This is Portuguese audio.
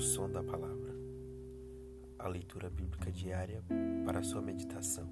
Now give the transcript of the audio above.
O som da palavra. A leitura bíblica diária para sua meditação.